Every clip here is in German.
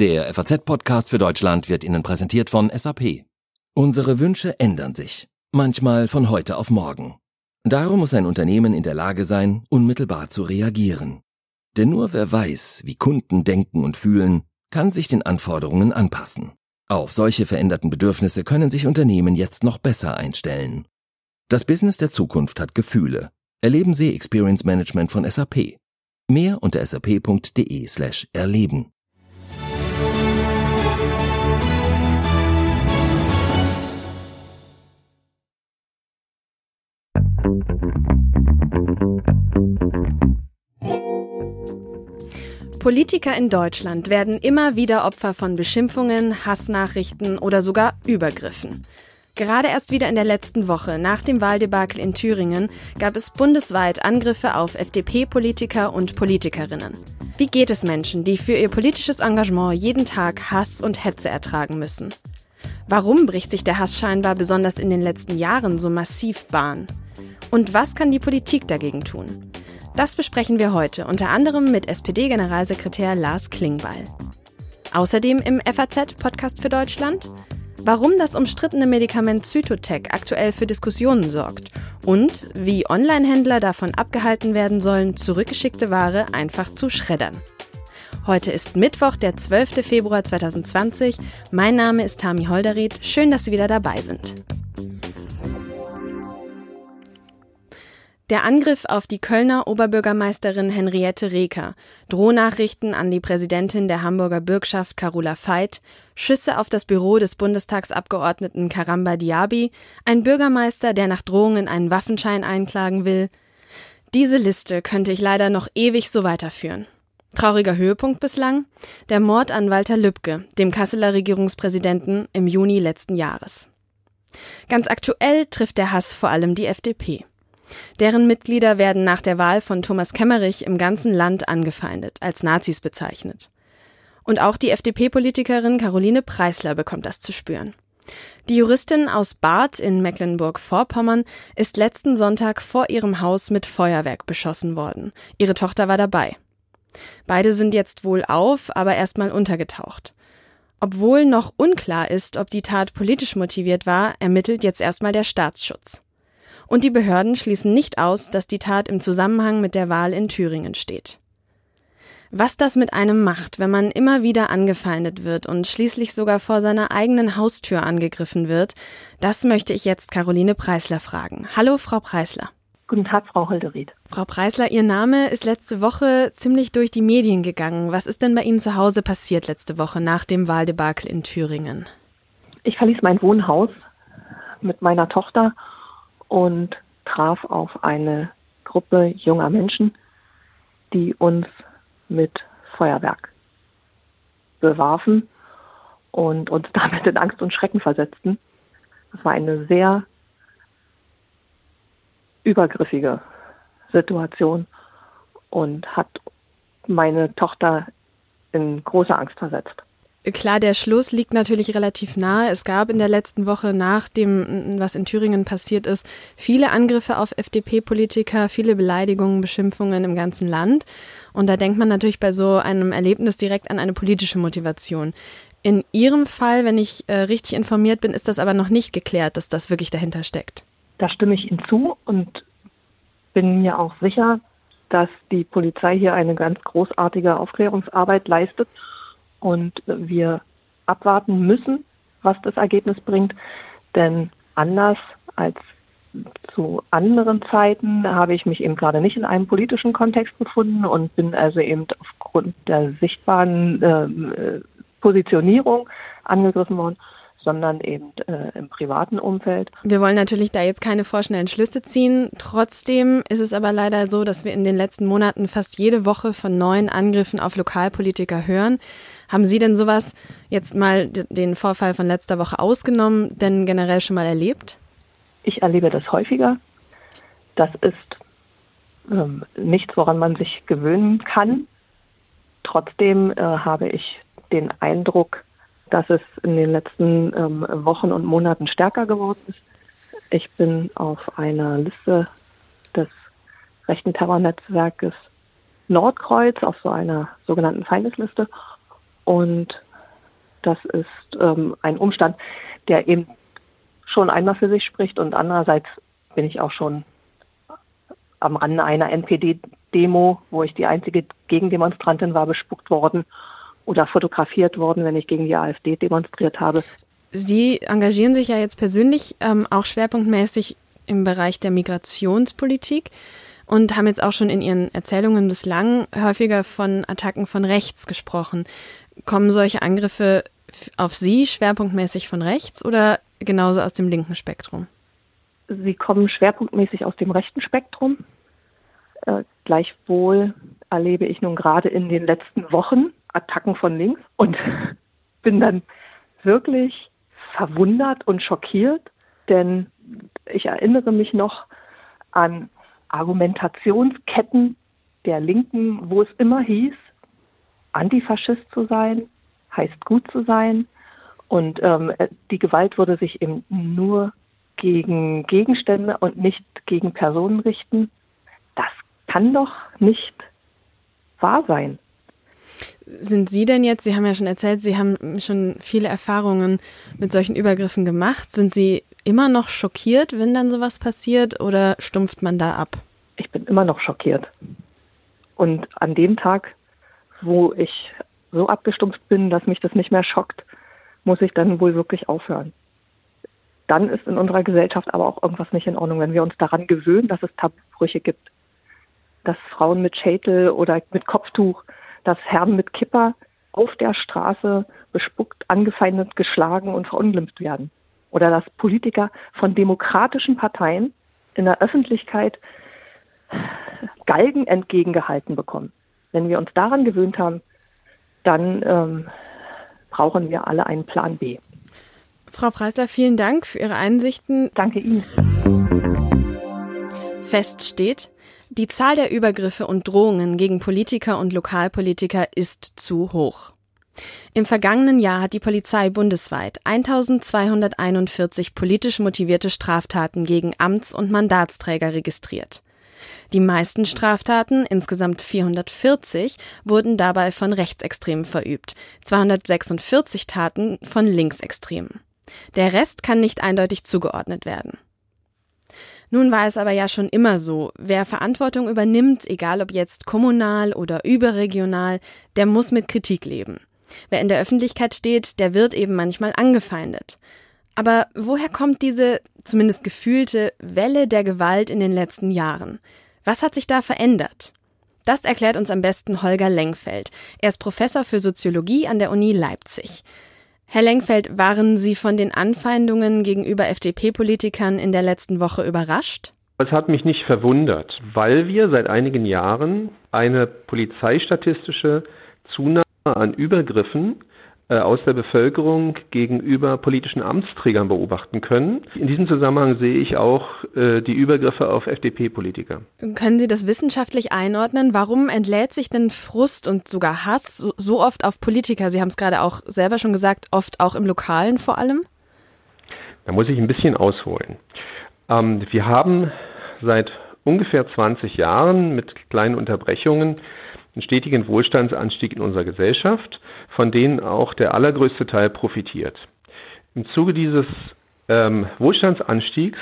Der FAZ-Podcast für Deutschland wird Ihnen präsentiert von SAP. Unsere Wünsche ändern sich, manchmal von heute auf morgen. Darum muss ein Unternehmen in der Lage sein, unmittelbar zu reagieren. Denn nur wer weiß, wie Kunden denken und fühlen, kann sich den Anforderungen anpassen. Auf solche veränderten Bedürfnisse können sich Unternehmen jetzt noch besser einstellen. Das Business der Zukunft hat Gefühle. Erleben Sie Experience Management von SAP. Mehr unter sap.de slash erleben. Politiker in Deutschland werden immer wieder Opfer von Beschimpfungen, Hassnachrichten oder sogar Übergriffen. Gerade erst wieder in der letzten Woche nach dem Wahldebakel in Thüringen gab es bundesweit Angriffe auf FDP-Politiker und Politikerinnen. Wie geht es Menschen, die für ihr politisches Engagement jeden Tag Hass und Hetze ertragen müssen? Warum bricht sich der Hass scheinbar besonders in den letzten Jahren so massiv Bahn? Und was kann die Politik dagegen tun? Das besprechen wir heute unter anderem mit SPD-Generalsekretär Lars Klingbeil. Außerdem im FAZ-Podcast für Deutschland, warum das umstrittene Medikament Zytotec aktuell für Diskussionen sorgt und wie Online-Händler davon abgehalten werden sollen, zurückgeschickte Ware einfach zu schreddern. Heute ist Mittwoch, der 12. Februar 2020. Mein Name ist Tami Holderried. Schön, dass Sie wieder dabei sind. Der Angriff auf die Kölner Oberbürgermeisterin Henriette Reker, Drohnachrichten an die Präsidentin der Hamburger Bürgschaft Carola Veit, Schüsse auf das Büro des Bundestagsabgeordneten Karamba Diaby, ein Bürgermeister, der nach Drohungen einen Waffenschein einklagen will. Diese Liste könnte ich leider noch ewig so weiterführen. Trauriger Höhepunkt bislang? Der Mord an Walter Lübcke, dem Kasseler Regierungspräsidenten, im Juni letzten Jahres. Ganz aktuell trifft der Hass vor allem die FDP. Deren Mitglieder werden nach der Wahl von Thomas Kemmerich im ganzen Land angefeindet, als Nazis bezeichnet. Und auch die FDP-Politikerin Caroline Preisler bekommt das zu spüren. Die Juristin aus Barth in Mecklenburg-Vorpommern ist letzten Sonntag vor ihrem Haus mit Feuerwerk beschossen worden. Ihre Tochter war dabei. Beide sind jetzt wohl auf, aber erstmal untergetaucht. Obwohl noch unklar ist, ob die Tat politisch motiviert war, ermittelt jetzt erstmal der Staatsschutz. Und die Behörden schließen nicht aus, dass die Tat im Zusammenhang mit der Wahl in Thüringen steht. Was das mit einem macht, wenn man immer wieder angefeindet wird und schließlich sogar vor seiner eigenen Haustür angegriffen wird, das möchte ich jetzt Caroline Preisler fragen. Hallo, Frau Preisler. Guten Tag, Frau Holderried. Frau Preisler, Ihr Name ist letzte Woche ziemlich durch die Medien gegangen. Was ist denn bei Ihnen zu Hause passiert letzte Woche nach dem Wahldebakel in Thüringen? Ich verließ mein Wohnhaus mit meiner Tochter und traf auf eine Gruppe junger Menschen, die uns mit Feuerwerk bewarfen und uns damit in Angst und Schrecken versetzten. Das war eine sehr übergriffige Situation und hat meine Tochter in große Angst versetzt. Klar, der Schluss liegt natürlich relativ nahe. Es gab in der letzten Woche nach dem, was in Thüringen passiert ist, viele Angriffe auf FDP-Politiker, viele Beleidigungen, Beschimpfungen im ganzen Land. Und da denkt man natürlich bei so einem Erlebnis direkt an eine politische Motivation. In Ihrem Fall, wenn ich äh, richtig informiert bin, ist das aber noch nicht geklärt, dass das wirklich dahinter steckt. Da stimme ich Ihnen zu und bin mir auch sicher, dass die Polizei hier eine ganz großartige Aufklärungsarbeit leistet und wir abwarten müssen, was das Ergebnis bringt. Denn anders als zu anderen Zeiten habe ich mich eben gerade nicht in einem politischen Kontext befunden und bin also eben aufgrund der sichtbaren äh, Positionierung angegriffen worden sondern eben äh, im privaten Umfeld. Wir wollen natürlich da jetzt keine vorschnellen Schlüsse ziehen. Trotzdem ist es aber leider so, dass wir in den letzten Monaten fast jede Woche von neuen Angriffen auf Lokalpolitiker hören. Haben Sie denn sowas jetzt mal den Vorfall von letzter Woche ausgenommen, denn generell schon mal erlebt? Ich erlebe das häufiger. Das ist ähm, nichts, woran man sich gewöhnen kann. Trotzdem äh, habe ich den Eindruck, dass es in den letzten ähm, Wochen und Monaten stärker geworden ist. Ich bin auf einer Liste des rechten Terrornetzwerkes Nordkreuz, auf so einer sogenannten Feindesliste. Und das ist ähm, ein Umstand, der eben schon einmal für sich spricht. Und andererseits bin ich auch schon am Rande einer NPD-Demo, wo ich die einzige Gegendemonstrantin war, bespuckt worden oder fotografiert worden, wenn ich gegen die AfD demonstriert habe. Sie engagieren sich ja jetzt persönlich ähm, auch schwerpunktmäßig im Bereich der Migrationspolitik und haben jetzt auch schon in Ihren Erzählungen bislang häufiger von Attacken von rechts gesprochen. Kommen solche Angriffe auf Sie schwerpunktmäßig von rechts oder genauso aus dem linken Spektrum? Sie kommen schwerpunktmäßig aus dem rechten Spektrum. Äh, gleichwohl erlebe ich nun gerade in den letzten Wochen Attacken von links und bin dann wirklich verwundert und schockiert, denn ich erinnere mich noch an Argumentationsketten der Linken, wo es immer hieß, Antifaschist zu sein, heißt gut zu sein. Und ähm, die Gewalt würde sich eben nur gegen Gegenstände und nicht gegen Personen richten. Das kann doch nicht wahr sein. Sind Sie denn jetzt, Sie haben ja schon erzählt, Sie haben schon viele Erfahrungen mit solchen Übergriffen gemacht. Sind Sie immer noch schockiert, wenn dann sowas passiert oder stumpft man da ab? Ich bin immer noch schockiert. Und an dem Tag, wo ich so abgestumpft bin, dass mich das nicht mehr schockt, muss ich dann wohl wirklich aufhören. Dann ist in unserer Gesellschaft aber auch irgendwas nicht in Ordnung, wenn wir uns daran gewöhnen, dass es Tabubrüche gibt. Dass Frauen mit Schädel oder mit Kopftuch, dass Herren mit Kipper auf der Straße bespuckt, angefeindet, geschlagen und verunglimpft werden. Oder dass Politiker von demokratischen Parteien in der Öffentlichkeit Galgen entgegengehalten bekommen. Wenn wir uns daran gewöhnt haben, dann ähm, brauchen wir alle einen Plan B. Frau Preisler, vielen Dank für Ihre Einsichten. Danke Ihnen. Fest steht, die Zahl der Übergriffe und Drohungen gegen Politiker und Lokalpolitiker ist zu hoch. Im vergangenen Jahr hat die Polizei bundesweit 1241 politisch motivierte Straftaten gegen Amts- und Mandatsträger registriert. Die meisten Straftaten, insgesamt 440, wurden dabei von Rechtsextremen verübt, 246 Taten von Linksextremen. Der Rest kann nicht eindeutig zugeordnet werden. Nun war es aber ja schon immer so, wer Verantwortung übernimmt, egal ob jetzt kommunal oder überregional, der muss mit Kritik leben. Wer in der Öffentlichkeit steht, der wird eben manchmal angefeindet. Aber woher kommt diese, zumindest gefühlte, Welle der Gewalt in den letzten Jahren? Was hat sich da verändert? Das erklärt uns am besten Holger Lengfeld. Er ist Professor für Soziologie an der Uni Leipzig. Herr Lengfeld, waren Sie von den Anfeindungen gegenüber FDP-Politikern in der letzten Woche überrascht? Es hat mich nicht verwundert, weil wir seit einigen Jahren eine polizeistatistische Zunahme an Übergriffen aus der Bevölkerung gegenüber politischen Amtsträgern beobachten können. In diesem Zusammenhang sehe ich auch äh, die Übergriffe auf FDP-Politiker. Können Sie das wissenschaftlich einordnen? Warum entlädt sich denn Frust und sogar Hass so, so oft auf Politiker? Sie haben es gerade auch selber schon gesagt, oft auch im Lokalen vor allem. Da muss ich ein bisschen ausholen. Ähm, wir haben seit ungefähr 20 Jahren mit kleinen Unterbrechungen einen stetigen Wohlstandsanstieg in unserer Gesellschaft, von denen auch der allergrößte Teil profitiert. Im Zuge dieses ähm, Wohlstandsanstiegs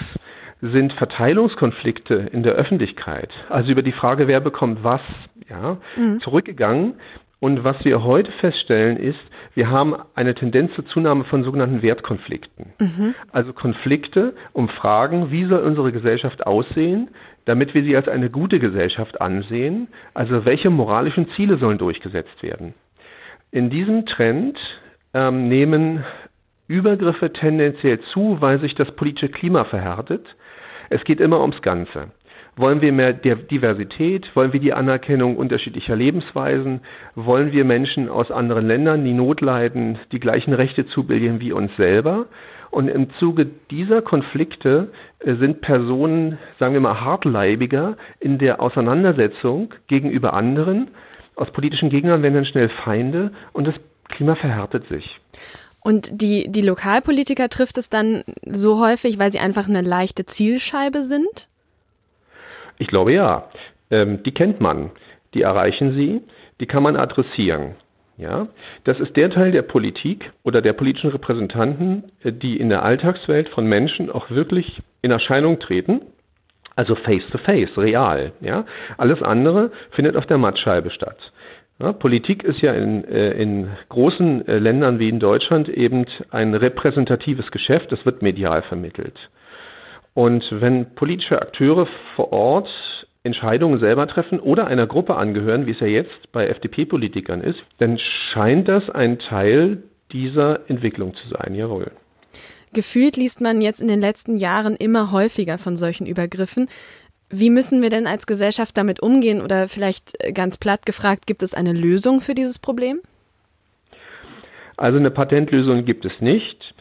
sind Verteilungskonflikte in der Öffentlichkeit, also über die Frage, wer bekommt was, ja, mhm. zurückgegangen. Und was wir heute feststellen ist, wir haben eine Tendenz zur Zunahme von sogenannten Wertkonflikten. Mhm. Also Konflikte um Fragen, wie soll unsere Gesellschaft aussehen, damit wir sie als eine gute Gesellschaft ansehen. Also welche moralischen Ziele sollen durchgesetzt werden. In diesem Trend ähm, nehmen Übergriffe tendenziell zu, weil sich das politische Klima verhärtet. Es geht immer ums Ganze. Wollen wir mehr Diversität? Wollen wir die Anerkennung unterschiedlicher Lebensweisen? Wollen wir Menschen aus anderen Ländern, die Not leiden, die gleichen Rechte zubilligen wie uns selber? Und im Zuge dieser Konflikte äh, sind Personen, sagen wir mal, hartleibiger in der Auseinandersetzung gegenüber anderen. Aus politischen Gegnern werden dann schnell Feinde und das Klima verhärtet sich. Und die, die Lokalpolitiker trifft es dann so häufig, weil sie einfach eine leichte Zielscheibe sind? Ich glaube ja. Ähm, die kennt man. Die erreichen sie. Die kann man adressieren. Ja, das ist der Teil der Politik oder der politischen Repräsentanten, äh, die in der Alltagswelt von Menschen auch wirklich in Erscheinung treten. Also face to face, real. Ja, alles andere findet auf der Mattscheibe statt. Ja, Politik ist ja in, äh, in großen äh, Ländern wie in Deutschland eben ein repräsentatives Geschäft. Es wird medial vermittelt. Und wenn politische Akteure vor Ort Entscheidungen selber treffen oder einer Gruppe angehören, wie es ja jetzt bei FDP-Politikern ist, dann scheint das ein Teil dieser Entwicklung zu sein, jawohl. Gefühlt liest man jetzt in den letzten Jahren immer häufiger von solchen Übergriffen. Wie müssen wir denn als Gesellschaft damit umgehen? Oder vielleicht ganz platt gefragt, gibt es eine Lösung für dieses Problem? Also eine Patentlösung gibt es nicht.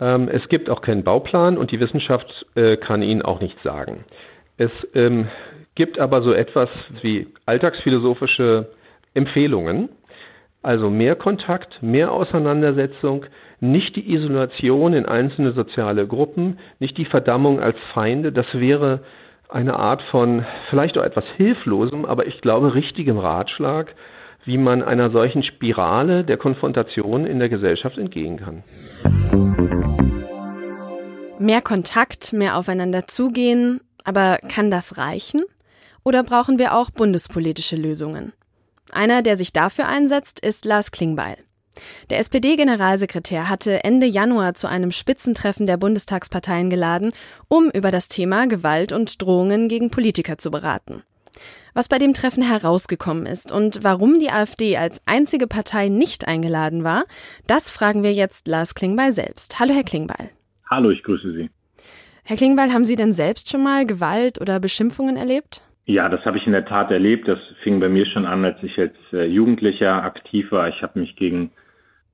Ähm, es gibt auch keinen Bauplan und die Wissenschaft äh, kann Ihnen auch nichts sagen. Es ähm, gibt aber so etwas wie alltagsphilosophische Empfehlungen. Also mehr Kontakt, mehr Auseinandersetzung, nicht die Isolation in einzelne soziale Gruppen, nicht die Verdammung als Feinde. Das wäre eine Art von vielleicht auch etwas hilflosem, aber ich glaube richtigem Ratschlag, wie man einer solchen Spirale der Konfrontation in der Gesellschaft entgehen kann. Mehr Kontakt, mehr aufeinander zugehen, aber kann das reichen? Oder brauchen wir auch bundespolitische Lösungen? Einer, der sich dafür einsetzt, ist Lars Klingbeil. Der SPD-Generalsekretär hatte Ende Januar zu einem Spitzentreffen der Bundestagsparteien geladen, um über das Thema Gewalt und Drohungen gegen Politiker zu beraten. Was bei dem Treffen herausgekommen ist und warum die AfD als einzige Partei nicht eingeladen war, das fragen wir jetzt Lars Klingbeil selbst. Hallo, Herr Klingbeil. Hallo, ich grüße Sie. Herr Klingbeil, haben Sie denn selbst schon mal Gewalt oder Beschimpfungen erlebt? Ja, das habe ich in der Tat erlebt. Das fing bei mir schon an, als ich als äh, Jugendlicher aktiv war. Ich habe mich gegen,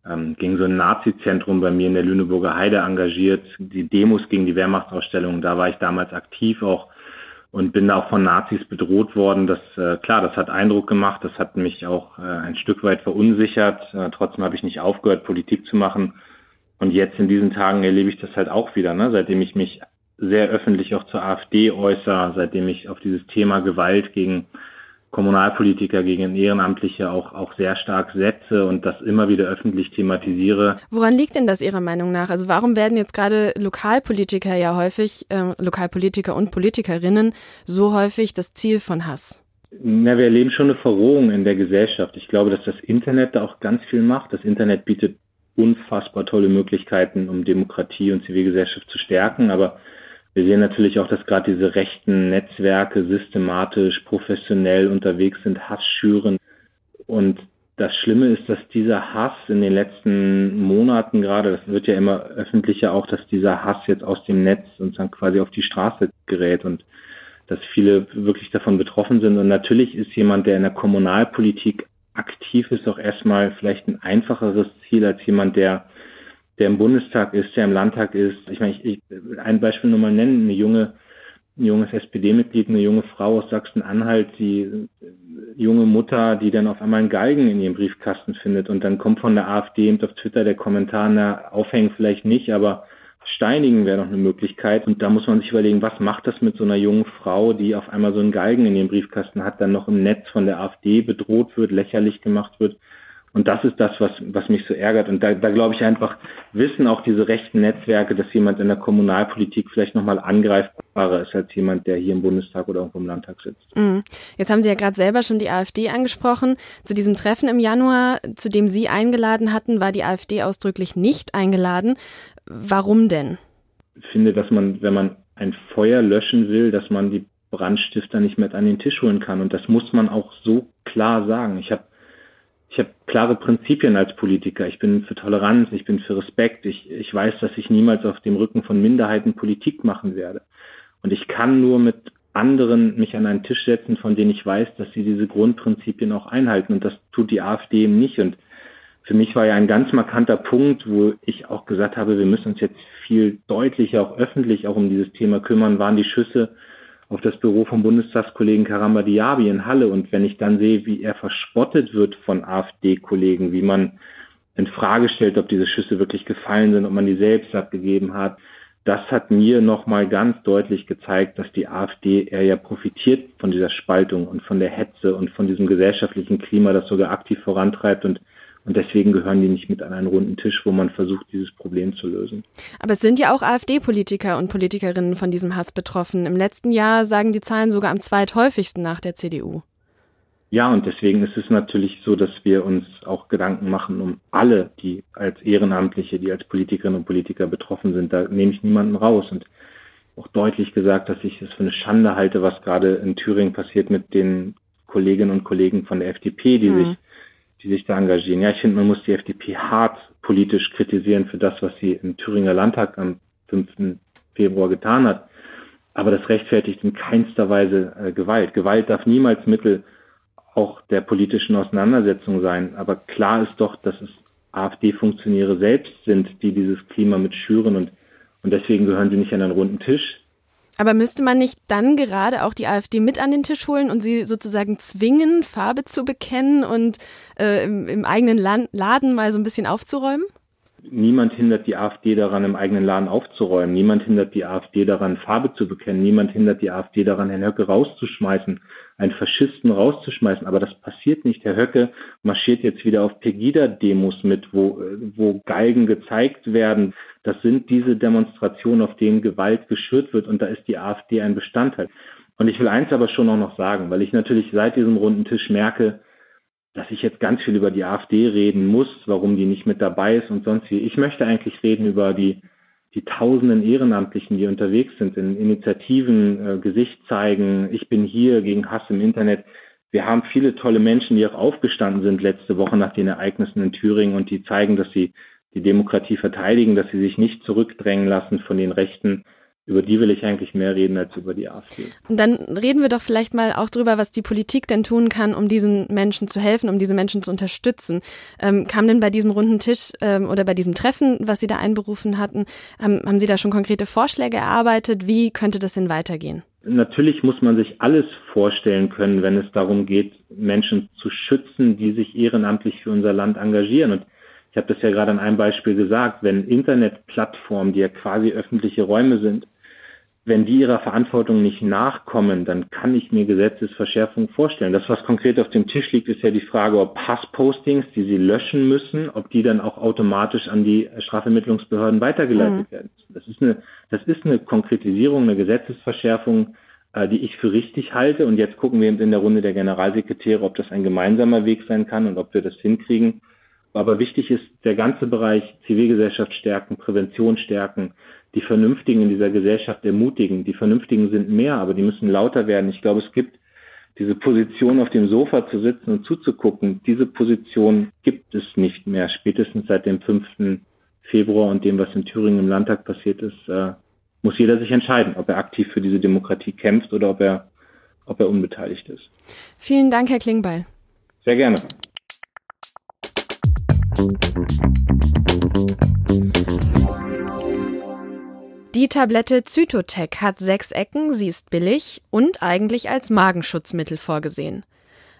ähm, gegen so ein Nazi-Zentrum bei mir in der Lüneburger Heide engagiert. Die Demos gegen die Wehrmachtsausstellung, da war ich damals aktiv auch und bin da auch von Nazis bedroht worden. Das äh, klar, das hat Eindruck gemacht. Das hat mich auch äh, ein Stück weit verunsichert. Äh, trotzdem habe ich nicht aufgehört, Politik zu machen. Und jetzt in diesen Tagen erlebe ich das halt auch wieder, ne? seitdem ich mich sehr öffentlich auch zur AfD äußere, seitdem ich auf dieses Thema Gewalt gegen Kommunalpolitiker, gegen Ehrenamtliche auch, auch sehr stark setze und das immer wieder öffentlich thematisiere. Woran liegt denn das Ihrer Meinung nach? Also warum werden jetzt gerade Lokalpolitiker ja häufig, äh, Lokalpolitiker und Politikerinnen so häufig das Ziel von Hass? Na, wir erleben schon eine Verrohung in der Gesellschaft. Ich glaube, dass das Internet da auch ganz viel macht. Das Internet bietet unfassbar tolle Möglichkeiten, um Demokratie und Zivilgesellschaft zu stärken, aber wir sehen natürlich auch, dass gerade diese rechten Netzwerke systematisch, professionell unterwegs sind, Hass schüren. Und das Schlimme ist, dass dieser Hass in den letzten Monaten gerade, das wird ja immer öffentlicher auch, dass dieser Hass jetzt aus dem Netz und dann quasi auf die Straße gerät und dass viele wirklich davon betroffen sind. Und natürlich ist jemand, der in der Kommunalpolitik aktiv ist, auch erstmal vielleicht ein einfacheres Ziel als jemand, der der im Bundestag ist, der im Landtag ist. Ich meine, ich, ich ein Beispiel nur mal nennen, eine junge, ein junges SPD-Mitglied, eine junge Frau aus Sachsen-Anhalt, die junge Mutter, die dann auf einmal einen Galgen in ihrem Briefkasten findet und dann kommt von der AfD eben auf Twitter der Kommentar, na, aufhängen vielleicht nicht, aber steinigen wäre noch eine Möglichkeit. Und da muss man sich überlegen, was macht das mit so einer jungen Frau, die auf einmal so einen Galgen in ihrem Briefkasten hat, dann noch im Netz von der AfD bedroht wird, lächerlich gemacht wird. Und das ist das, was, was mich so ärgert. Und da, da glaube ich einfach, wissen auch diese rechten Netzwerke, dass jemand in der Kommunalpolitik vielleicht nochmal angreifbarer ist als jemand, der hier im Bundestag oder irgendwo im Landtag sitzt. Mhm. Jetzt haben Sie ja gerade selber schon die AfD angesprochen. Zu diesem Treffen im Januar, zu dem Sie eingeladen hatten, war die AfD ausdrücklich nicht eingeladen. Warum denn? Ich finde, dass man, wenn man ein Feuer löschen will, dass man die Brandstifter nicht mehr an den Tisch holen kann. Und das muss man auch so klar sagen. Ich habe ich habe klare Prinzipien als Politiker. Ich bin für Toleranz, ich bin für Respekt. Ich, ich weiß, dass ich niemals auf dem Rücken von Minderheiten Politik machen werde. Und ich kann nur mit anderen mich an einen Tisch setzen, von denen ich weiß, dass sie diese Grundprinzipien auch einhalten. Und das tut die AfD eben nicht. Und für mich war ja ein ganz markanter Punkt, wo ich auch gesagt habe, wir müssen uns jetzt viel deutlicher, auch öffentlich, auch um dieses Thema kümmern, waren die Schüsse auf das Büro vom Bundestagskollegen Karamba Diaby in Halle. Und wenn ich dann sehe, wie er verspottet wird von AfD-Kollegen, wie man in Frage stellt, ob diese Schüsse wirklich gefallen sind, ob man die selbst abgegeben hat, das hat mir nochmal ganz deutlich gezeigt, dass die AfD eher ja profitiert von dieser Spaltung und von der Hetze und von diesem gesellschaftlichen Klima, das sogar aktiv vorantreibt und Und deswegen gehören die nicht mit an einen runden Tisch, wo man versucht, dieses Problem zu lösen. Aber es sind ja auch AfD-Politiker und Politikerinnen von diesem Hass betroffen. Im letzten Jahr sagen die Zahlen sogar am zweithäufigsten nach der CDU. Ja, und deswegen ist es natürlich so, dass wir uns auch Gedanken machen um alle, die als Ehrenamtliche, die als Politikerinnen und Politiker betroffen sind. Da nehme ich niemanden raus und auch deutlich gesagt, dass ich es für eine Schande halte, was gerade in Thüringen passiert mit den Kolleginnen und Kollegen von der FDP, die mhm. sich die sich da engagieren. Ja, ich finde, man muss die FDP hart politisch kritisieren für das, was sie im Thüringer Landtag am 5. Februar getan hat. Aber das rechtfertigt in keinster Weise äh, Gewalt. Gewalt darf niemals Mittel auch der politischen Auseinandersetzung sein. Aber klar ist doch, dass es AfD-Funktionäre selbst sind, die dieses Klima mit schüren und, und deswegen gehören sie nicht an einen runden Tisch. Aber müsste man nicht dann gerade auch die AfD mit an den Tisch holen und sie sozusagen zwingen, Farbe zu bekennen und äh, im, im, eigenen Laden mal so ein bisschen aufzuräumen? Niemand hindert die AfD daran, im eigenen Laden aufzuräumen. Niemand hindert die AfD daran, Farbe zu bekennen. Niemand hindert die AfD daran, Herrn Höcke rauszuschmeißen, einen Faschisten rauszuschmeißen. Aber das passiert nicht. Herr Höcke marschiert jetzt wieder auf Pegida-Demos mit, wo, wo Galgen gezeigt werden. Das sind diese Demonstrationen, auf denen Gewalt geschürt wird. Und da ist die AfD ein Bestandteil. Und ich will eins aber schon auch noch sagen, weil ich natürlich seit diesem runden Tisch merke, dass ich jetzt ganz viel über die AfD reden muss, warum die nicht mit dabei ist und sonst wie. Ich möchte eigentlich reden über die, die tausenden Ehrenamtlichen, die unterwegs sind, in Initiativen, äh, Gesicht zeigen, ich bin hier gegen Hass im Internet. Wir haben viele tolle Menschen, die auch aufgestanden sind letzte Woche nach den Ereignissen in Thüringen und die zeigen, dass sie die Demokratie verteidigen, dass sie sich nicht zurückdrängen lassen von den Rechten über die will ich eigentlich mehr reden als über die AfD. Dann reden wir doch vielleicht mal auch darüber, was die Politik denn tun kann, um diesen Menschen zu helfen, um diese Menschen zu unterstützen. Ähm, kam denn bei diesem runden Tisch ähm, oder bei diesem Treffen, was Sie da einberufen hatten, haben, haben Sie da schon konkrete Vorschläge erarbeitet? Wie könnte das denn weitergehen? Natürlich muss man sich alles vorstellen können, wenn es darum geht, Menschen zu schützen, die sich ehrenamtlich für unser Land engagieren. Und ich habe das ja gerade an einem Beispiel gesagt, wenn Internetplattformen, die ja quasi öffentliche Räume sind, wenn die ihrer Verantwortung nicht nachkommen, dann kann ich mir Gesetzesverschärfungen vorstellen. Das, was konkret auf dem Tisch liegt, ist ja die Frage, ob Passpostings, die sie löschen müssen, ob die dann auch automatisch an die Strafermittlungsbehörden weitergeleitet mhm. werden. Das ist eine, das ist eine Konkretisierung, eine Gesetzesverschärfung, äh, die ich für richtig halte. Und jetzt gucken wir eben in der Runde der Generalsekretäre, ob das ein gemeinsamer Weg sein kann und ob wir das hinkriegen. Aber wichtig ist der ganze Bereich Zivilgesellschaft stärken, Prävention stärken, die Vernünftigen in dieser Gesellschaft ermutigen. Die Vernünftigen sind mehr, aber die müssen lauter werden. Ich glaube, es gibt diese Position auf dem Sofa zu sitzen und zuzugucken. Diese Position gibt es nicht mehr. Spätestens seit dem 5. Februar und dem, was in Thüringen im Landtag passiert ist, äh, muss jeder sich entscheiden, ob er aktiv für diese Demokratie kämpft oder ob er, ob er unbeteiligt ist. Vielen Dank, Herr Klingbeil. Sehr gerne. Die Tablette Zytotec hat sechs Ecken, sie ist billig und eigentlich als Magenschutzmittel vorgesehen.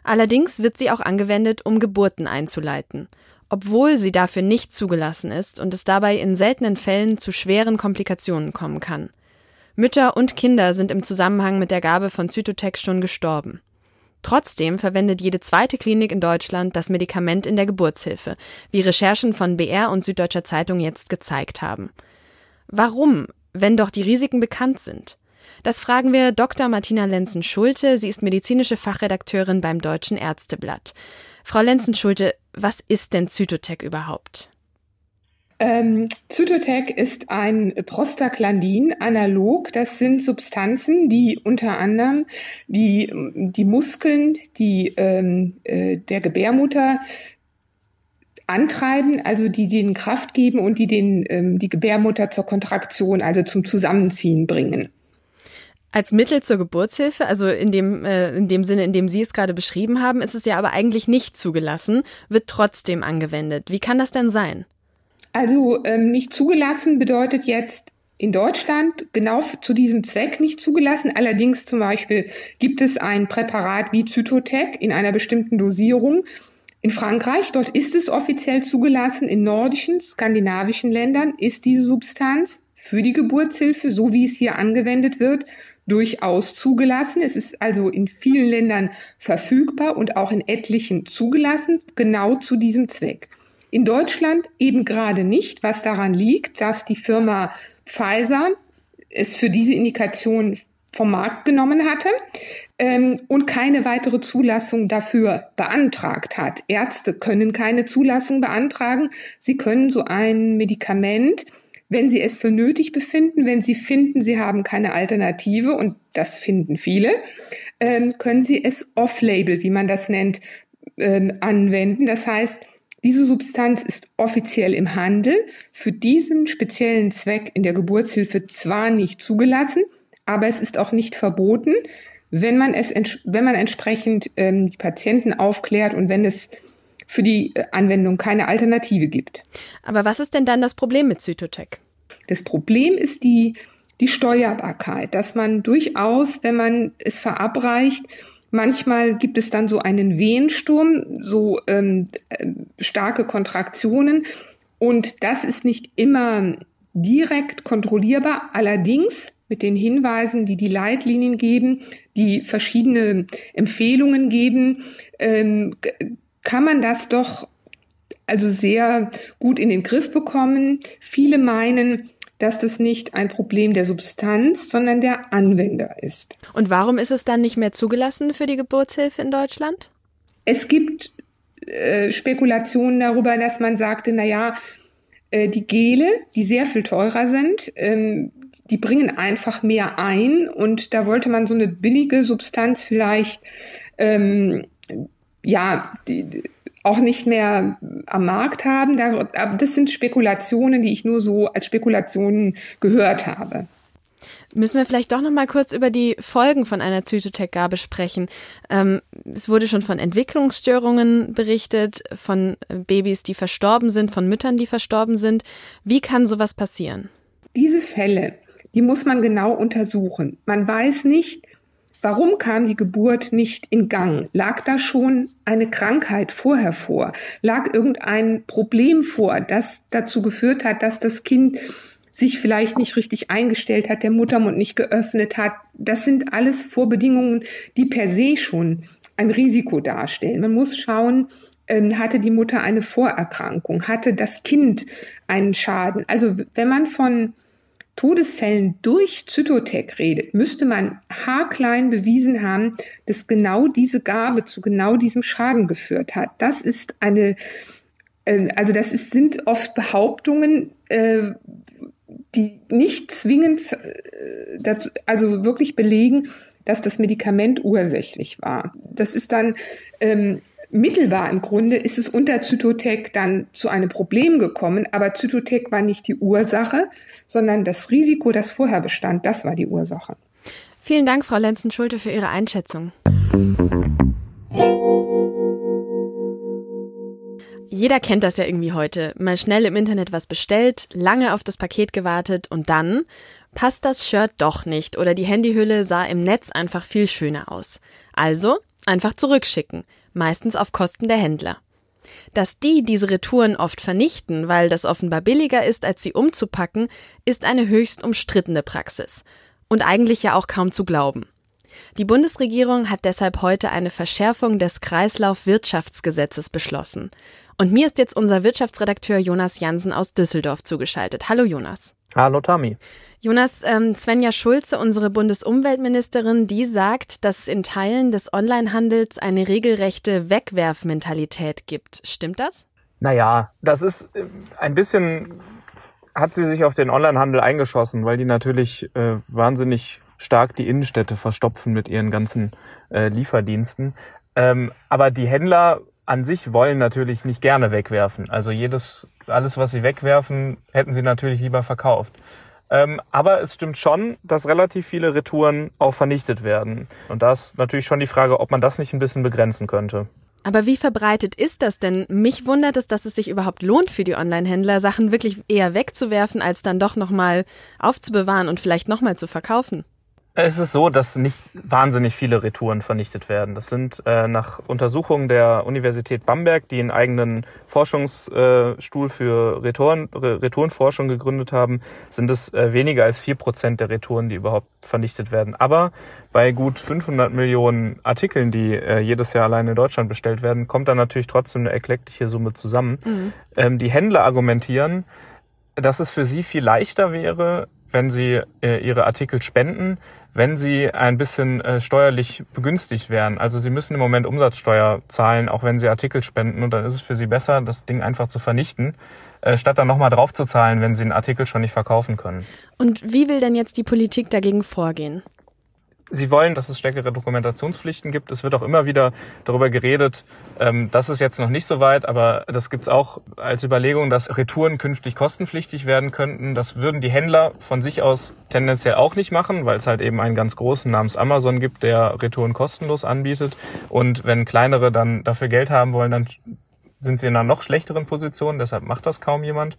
Allerdings wird sie auch angewendet, um Geburten einzuleiten, obwohl sie dafür nicht zugelassen ist und es dabei in seltenen Fällen zu schweren Komplikationen kommen kann. Mütter und Kinder sind im Zusammenhang mit der Gabe von Zytotec schon gestorben. Trotzdem verwendet jede zweite Klinik in Deutschland das Medikament in der Geburtshilfe, wie Recherchen von BR und Süddeutscher Zeitung jetzt gezeigt haben. Warum, wenn doch die Risiken bekannt sind? Das fragen wir Dr. Martina Lenzen-Schulte. Sie ist medizinische Fachredakteurin beim Deutschen Ärzteblatt. Frau Lenzen-Schulte, was ist denn Zytotec überhaupt? Ähm, Zytotec ist ein Prostaglandin analog. Das sind Substanzen, die unter anderem die, die Muskeln die, ähm, äh, der Gebärmutter antreiben, also die denen Kraft geben und die den, ähm, die Gebärmutter zur Kontraktion, also zum Zusammenziehen bringen. Als Mittel zur Geburtshilfe, also in dem, äh, in dem Sinne, in dem Sie es gerade beschrieben haben, ist es ja aber eigentlich nicht zugelassen, wird trotzdem angewendet. Wie kann das denn sein? Also ähm, nicht zugelassen bedeutet jetzt in Deutschland genau zu diesem Zweck nicht zugelassen. Allerdings zum Beispiel gibt es ein Präparat wie Zytotec in einer bestimmten Dosierung. In Frankreich, dort ist es offiziell zugelassen. In nordischen, skandinavischen Ländern ist diese Substanz für die Geburtshilfe, so wie es hier angewendet wird, durchaus zugelassen. Es ist also in vielen Ländern verfügbar und auch in etlichen zugelassen, genau zu diesem Zweck. In Deutschland eben gerade nicht, was daran liegt, dass die Firma Pfizer es für diese Indikation vom Markt genommen hatte ähm, und keine weitere Zulassung dafür beantragt hat. Ärzte können keine Zulassung beantragen. Sie können so ein Medikament, wenn sie es für nötig befinden, wenn sie finden, sie haben keine Alternative, und das finden viele, ähm, können sie es off-label, wie man das nennt, ähm, anwenden. Das heißt, diese Substanz ist offiziell im Handel, für diesen speziellen Zweck in der Geburtshilfe zwar nicht zugelassen, aber es ist auch nicht verboten, wenn man es, wenn man entsprechend ähm, die Patienten aufklärt und wenn es für die äh, Anwendung keine Alternative gibt. Aber was ist denn dann das Problem mit Zytotec? Das Problem ist die, die Steuerbarkeit, dass man durchaus, wenn man es verabreicht, Manchmal gibt es dann so einen Wehensturm, so ähm, äh, starke Kontraktionen. Und das ist nicht immer direkt kontrollierbar. Allerdings mit den Hinweisen, die die Leitlinien geben, die verschiedene Empfehlungen geben, ähm, kann man das doch also sehr gut in den Griff bekommen. Viele meinen, dass das nicht ein Problem der Substanz, sondern der Anwender ist. Und warum ist es dann nicht mehr zugelassen für die Geburtshilfe in Deutschland? Es gibt äh, Spekulationen darüber, dass man sagte, na ja, äh, die Gele, die sehr viel teurer sind, ähm, die bringen einfach mehr ein und da wollte man so eine billige Substanz vielleicht ähm, ja, die, auch nicht mehr am Markt haben. Das sind Spekulationen, die ich nur so als Spekulationen gehört habe. Müssen wir vielleicht doch noch mal kurz über die Folgen von einer Zytotec-Gabe sprechen. Ähm, es wurde schon von Entwicklungsstörungen berichtet, von Babys, die verstorben sind, von Müttern, die verstorben sind. Wie kann sowas passieren? Diese Fälle, die muss man genau untersuchen. Man weiß nicht, Warum kam die Geburt nicht in Gang? Lag da schon eine Krankheit vorher vor? Lag irgendein Problem vor, das dazu geführt hat, dass das Kind sich vielleicht nicht richtig eingestellt hat, der Muttermund nicht geöffnet hat? Das sind alles Vorbedingungen, die per se schon ein Risiko darstellen. Man muss schauen, ähm, hatte die Mutter eine Vorerkrankung? Hatte das Kind einen Schaden? Also wenn man von Todesfällen durch Zytotec redet, müsste man haarklein bewiesen haben, dass genau diese Gabe zu genau diesem Schaden geführt hat. Das ist eine, äh, also das ist, sind oft Behauptungen, äh, die nicht zwingend, äh, dazu, also wirklich belegen, dass das Medikament ursächlich war. Das ist dann ähm, Mittelbar im Grunde ist es unter Zytotec dann zu einem Problem gekommen, aber Zytotec war nicht die Ursache, sondern das Risiko, das vorher bestand, das war die Ursache. Vielen Dank, Frau Lenzen-Schulte, für Ihre Einschätzung. Jeder kennt das ja irgendwie heute. Mal schnell im Internet was bestellt, lange auf das Paket gewartet und dann passt das Shirt doch nicht oder die Handyhülle sah im Netz einfach viel schöner aus. Also einfach zurückschicken meistens auf Kosten der Händler. Dass die diese Retouren oft vernichten, weil das offenbar billiger ist, als sie umzupacken, ist eine höchst umstrittene Praxis. Und eigentlich ja auch kaum zu glauben. Die Bundesregierung hat deshalb heute eine Verschärfung des Kreislaufwirtschaftsgesetzes beschlossen. Und mir ist jetzt unser Wirtschaftsredakteur Jonas Jansen aus Düsseldorf zugeschaltet. Hallo Jonas. Hallo Tami. Jonas, ähm, Svenja Schulze, unsere Bundesumweltministerin, die sagt, dass es in Teilen des Onlinehandels eine regelrechte Wegwerfmentalität gibt. Stimmt das? Naja, das ist äh, ein bisschen, hat sie sich auf den Onlinehandel eingeschossen, weil die natürlich äh, wahnsinnig stark die Innenstädte verstopfen mit ihren ganzen äh, Lieferdiensten. Ähm, aber die Händler an sich wollen natürlich nicht gerne wegwerfen. Also jedes, alles, was sie wegwerfen, hätten sie natürlich lieber verkauft. Ähm, aber es stimmt schon, dass relativ viele Retouren auch vernichtet werden. Und da ist natürlich schon die Frage, ob man das nicht ein bisschen begrenzen könnte. Aber wie verbreitet ist das denn? Mich wundert es, dass es sich überhaupt lohnt für die Online-Händler, Sachen wirklich eher wegzuwerfen, als dann doch nochmal aufzubewahren und vielleicht nochmal zu verkaufen. Es ist so, dass nicht wahnsinnig viele Retouren vernichtet werden. Das sind äh, nach Untersuchungen der Universität Bamberg, die einen eigenen Forschungsstuhl äh, für Retouren, Retourenforschung gegründet haben, sind es äh, weniger als vier Prozent der Retouren, die überhaupt vernichtet werden. Aber bei gut 500 Millionen Artikeln, die äh, jedes Jahr allein in Deutschland bestellt werden, kommt da natürlich trotzdem eine eklektliche Summe zusammen. Mhm. Ähm, die Händler argumentieren, dass es für sie viel leichter wäre, wenn sie äh, ihre Artikel spenden, wenn sie ein bisschen äh, steuerlich begünstigt wären. Also sie müssen im Moment Umsatzsteuer zahlen, auch wenn sie Artikel spenden. Und dann ist es für sie besser, das Ding einfach zu vernichten, äh, statt dann nochmal drauf zu zahlen, wenn sie einen Artikel schon nicht verkaufen können. Und wie will denn jetzt die Politik dagegen vorgehen? Sie wollen, dass es stärkere Dokumentationspflichten gibt. Es wird auch immer wieder darüber geredet, ähm, das ist jetzt noch nicht so weit, aber das gibt es auch als Überlegung, dass Retouren künftig kostenpflichtig werden könnten. Das würden die Händler von sich aus tendenziell auch nicht machen, weil es halt eben einen ganz großen namens Amazon gibt, der Retouren kostenlos anbietet. Und wenn kleinere dann dafür Geld haben wollen, dann sind sie in einer noch schlechteren Position, deshalb macht das kaum jemand.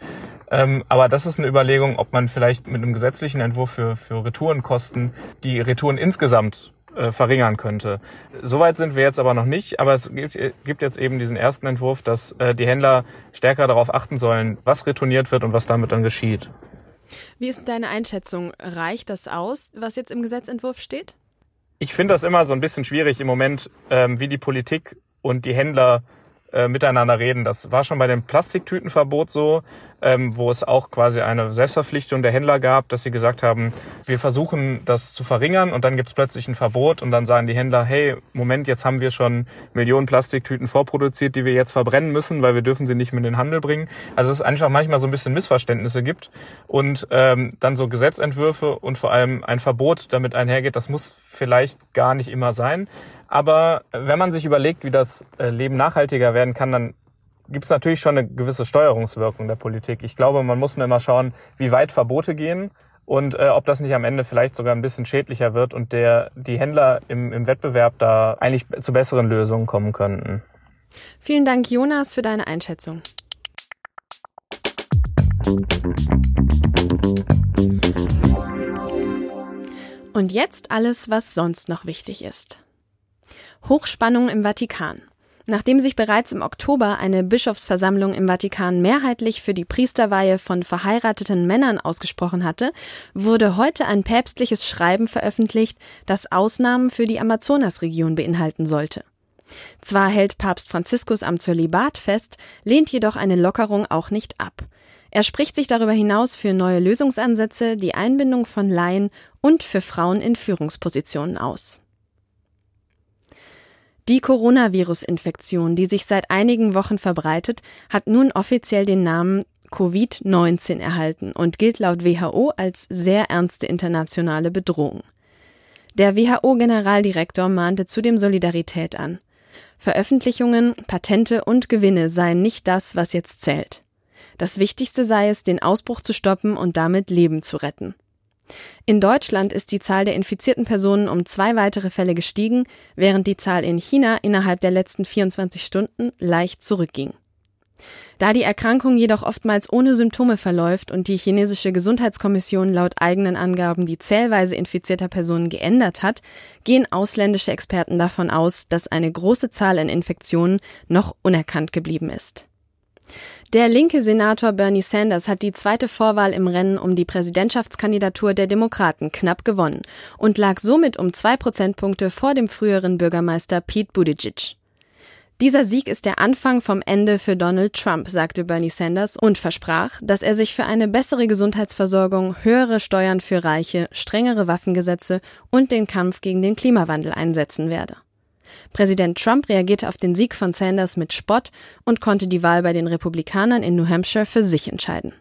Ähm, aber das ist eine Überlegung, ob man vielleicht mit einem gesetzlichen Entwurf für, für Retourenkosten die Retouren insgesamt äh, verringern könnte. Soweit sind wir jetzt aber noch nicht, aber es gibt, gibt jetzt eben diesen ersten Entwurf, dass äh, die Händler stärker darauf achten sollen, was retourniert wird und was damit dann geschieht. Wie ist deine Einschätzung? Reicht das aus, was jetzt im Gesetzentwurf steht? Ich finde das immer so ein bisschen schwierig im Moment, ähm, wie die Politik und die Händler äh, miteinander reden. Das war schon bei dem Plastiktütenverbot so, ähm, wo es auch quasi eine Selbstverpflichtung der Händler gab, dass sie gesagt haben, wir versuchen das zu verringern und dann gibt es plötzlich ein Verbot und dann sagen die Händler, hey, Moment, jetzt haben wir schon Millionen Plastiktüten vorproduziert, die wir jetzt verbrennen müssen, weil wir dürfen sie nicht mehr in den Handel bringen. Also es einfach manchmal so ein bisschen Missverständnisse gibt und ähm, dann so Gesetzentwürfe und vor allem ein Verbot damit einhergeht, das muss vielleicht gar nicht immer sein. Aber wenn man sich überlegt, wie das äh, Leben nachhaltiger werden kann, dann gibt es natürlich schon eine gewisse Steuerungswirkung der Politik. Ich glaube, man muss nur immer schauen, wie weit Verbote gehen und äh, ob das nicht am Ende vielleicht sogar ein bisschen schädlicher wird und der die Händler im, im Wettbewerb da eigentlich zu besseren Lösungen kommen könnten. Vielen Dank, Jonas, für deine Einschätzung. Und jetzt alles, was sonst noch wichtig ist. Hochspannung im Vatikan. Nachdem sich bereits im Oktober eine Bischofsversammlung im Vatikan mehrheitlich für die Priesterweihe von verheirateten Männern ausgesprochen hatte, wurde heute ein päpstliches Schreiben veröffentlicht, das Ausnahmen für die Amazonasregion beinhalten sollte. Zwar hält Papst Franziskus am Zölibat fest, lehnt jedoch eine Lockerung auch nicht ab. Er spricht sich darüber hinaus für neue Lösungsansätze, die Einbindung von Laien und für Frauen in Führungspositionen aus. Die Coronavirus-Infektion, die sich seit einigen Wochen verbreitet, hat nun offiziell den Namen Covid-19 erhalten und gilt laut WHO als sehr ernste internationale Bedrohung. Der WHO-Generaldirektor mahnte zudem Solidarität an. Veröffentlichungen, Patente und Gewinne seien nicht das, was jetzt zählt. Das Wichtigste sei es, den Ausbruch zu stoppen und damit Leben zu retten. In Deutschland ist die Zahl der infizierten Personen um zwei weitere Fälle gestiegen, während die Zahl in China innerhalb der letzten 24 Stunden leicht zurückging. Da die Erkrankung jedoch oftmals ohne Symptome verläuft und die chinesische Gesundheitskommission laut eigenen Angaben die Zählweise infizierter Personen geändert hat, gehen ausländische Experten davon aus, dass eine große Zahl an Infektionen noch unerkannt geblieben ist. Der linke Senator Bernie Sanders hat die zweite Vorwahl im Rennen um die Präsidentschaftskandidatur der Demokraten knapp gewonnen und lag somit um zwei Prozentpunkte vor dem früheren Bürgermeister Pete Buttigieg. Dieser Sieg ist der Anfang vom Ende für Donald Trump, sagte Bernie Sanders und versprach, dass er sich für eine bessere Gesundheitsversorgung, höhere Steuern für Reiche, strengere Waffengesetze und den Kampf gegen den Klimawandel einsetzen werde. Präsident Trump reagierte auf den Sieg von Sanders mit Spott und konnte die Wahl bei den Republikanern in New Hampshire für sich entscheiden.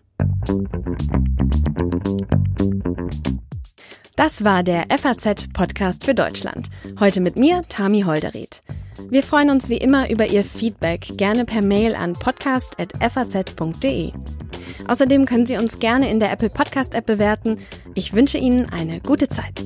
Das war der FAZ-Podcast für Deutschland. Heute mit mir, Tami Holderried. Wir freuen uns wie immer über Ihr Feedback, gerne per Mail an podcast.faz.de. Außerdem können Sie uns gerne in der Apple Podcast App bewerten. Ich wünsche Ihnen eine gute Zeit.